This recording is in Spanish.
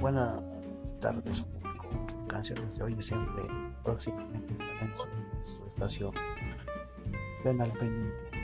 buenas tardes, público. Canciones de hoy siempre próximamente estarán en su, estación. Estén al pendiente.